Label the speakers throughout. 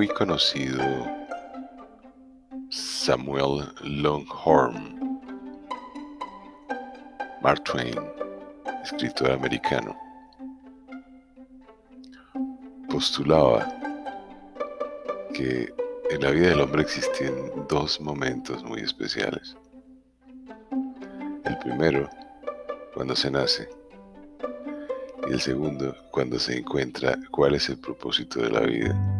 Speaker 1: muy conocido Samuel Longhorn, Mark Twain, escritor americano, postulaba que en la vida del hombre existen dos momentos muy especiales. El primero, cuando se nace, y el segundo, cuando se encuentra cuál es el propósito de la vida.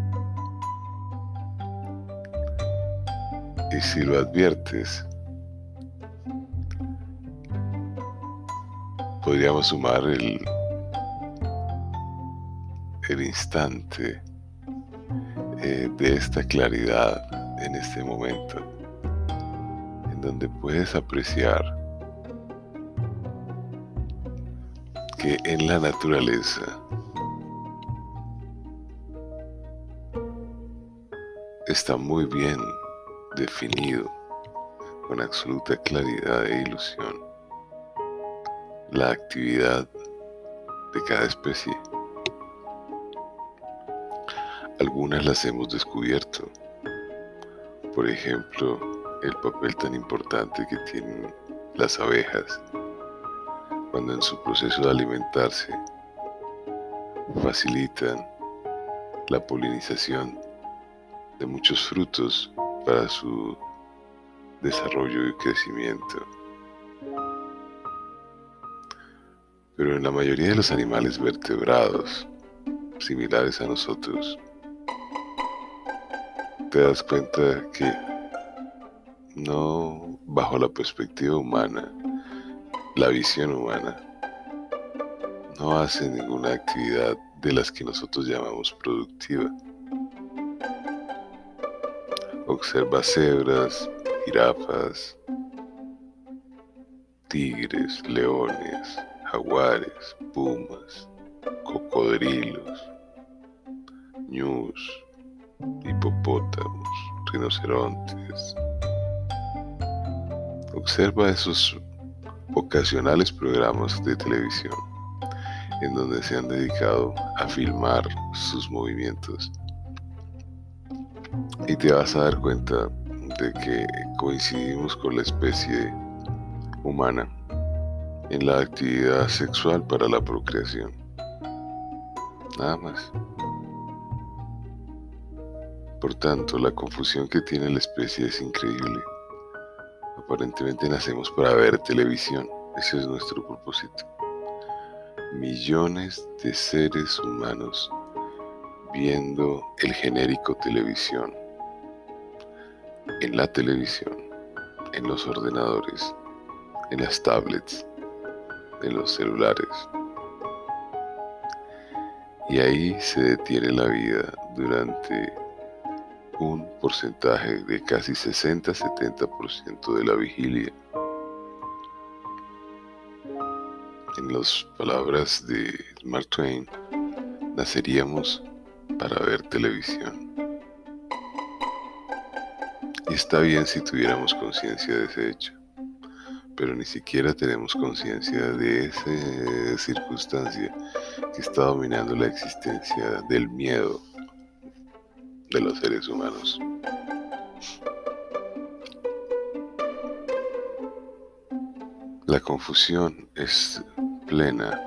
Speaker 1: Y si lo adviertes, podríamos sumar el, el instante eh, de esta claridad en este momento, en donde puedes apreciar que en la naturaleza está muy bien definido con absoluta claridad e ilusión la actividad de cada especie. Algunas las hemos descubierto. Por ejemplo, el papel tan importante que tienen las abejas cuando en su proceso de alimentarse facilitan la polinización de muchos frutos para su desarrollo y crecimiento. Pero en la mayoría de los animales vertebrados, similares a nosotros, te das cuenta que no bajo la perspectiva humana, la visión humana, no hace ninguna actividad de las que nosotros llamamos productiva. Observa cebras, jirafas, tigres, leones, jaguares, pumas, cocodrilos, ñus, hipopótamos, rinocerontes. Observa esos ocasionales programas de televisión en donde se han dedicado a filmar sus movimientos y te vas a dar cuenta de que coincidimos con la especie humana en la actividad sexual para la procreación. Nada más. Por tanto, la confusión que tiene la especie es increíble. Aparentemente nacemos para ver televisión. Ese es nuestro propósito. Millones de seres humanos viendo el genérico televisión en la televisión, en los ordenadores, en las tablets, en los celulares. Y ahí se detiene la vida durante un porcentaje de casi 60-70% de la vigilia. En las palabras de Mark Twain, naceríamos para ver televisión. Y está bien si tuviéramos conciencia de ese hecho, pero ni siquiera tenemos conciencia de esa circunstancia que está dominando la existencia del miedo de los seres humanos. La confusión es plena,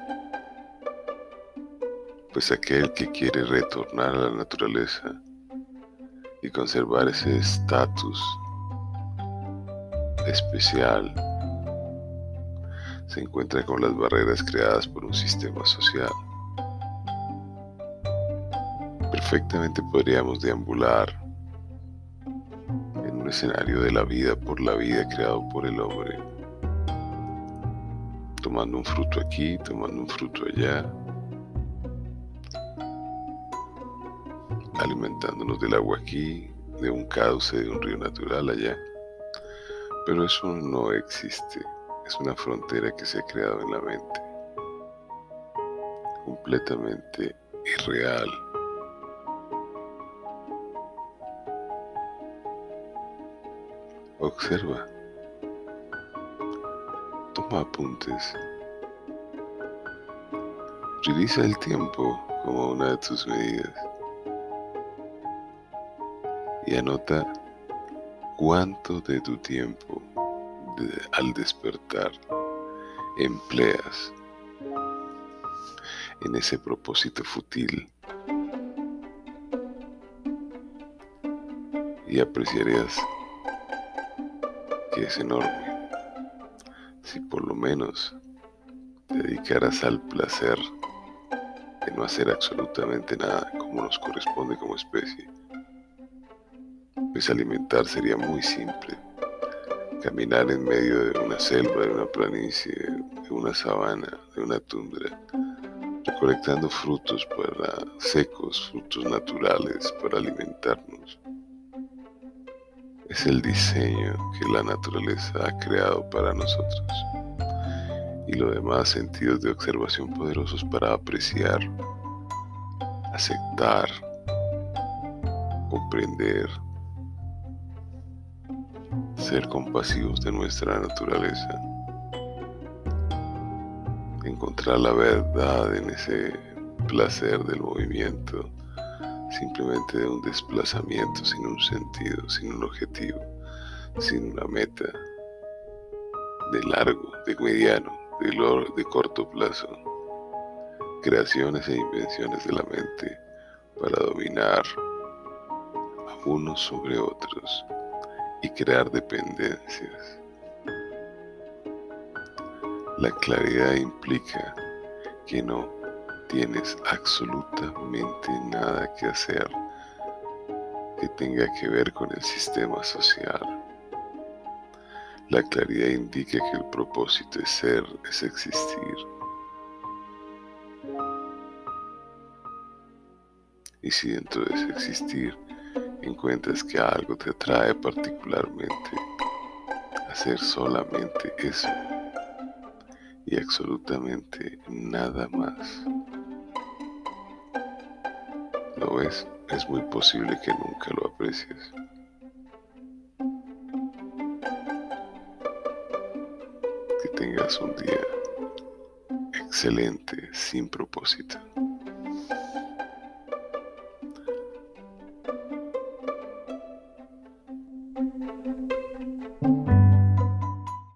Speaker 1: pues aquel que quiere retornar a la naturaleza y conservar ese estatus especial, se encuentra con las barreras creadas por un sistema social. Perfectamente podríamos deambular en un escenario de la vida por la vida creado por el hombre, tomando un fruto aquí, tomando un fruto allá, alimentándonos del agua aquí, de un cauce, de un río natural allá. Pero eso no existe, es una frontera que se ha creado en la mente, completamente irreal. Observa, toma apuntes, utiliza el tiempo como una de tus medidas. Y anota cuánto de tu tiempo al despertar empleas en ese propósito fútil y apreciarías que es enorme si por lo menos te dedicaras al placer de no hacer absolutamente nada como nos corresponde como especie. Pues alimentar sería muy simple. Caminar en medio de una selva, de una planicie, de una sabana, de una tundra, recolectando frutos para secos, frutos naturales para alimentarnos. Es el diseño que la naturaleza ha creado para nosotros y lo demás sentidos de observación poderosos para apreciar, aceptar, comprender, ser compasivos de nuestra naturaleza, encontrar la verdad en ese placer del movimiento, simplemente de un desplazamiento sin un sentido, sin un objetivo, sin una meta, de largo, de mediano, de, corto plazo, creaciones e invenciones de la mente para dominar a unos sobre otros y crear dependencias. La claridad implica que no tienes absolutamente nada que hacer que tenga que ver con el sistema social la claridad indica que el propósito de ser es existir. Y si dentro de ese existir encuentras que algo te atrae particularmente, hacer solamente eso y absolutamente nada más. ¿Lo ves? Es muy posible que nunca lo aprecies. tengas un día excelente sin propósito.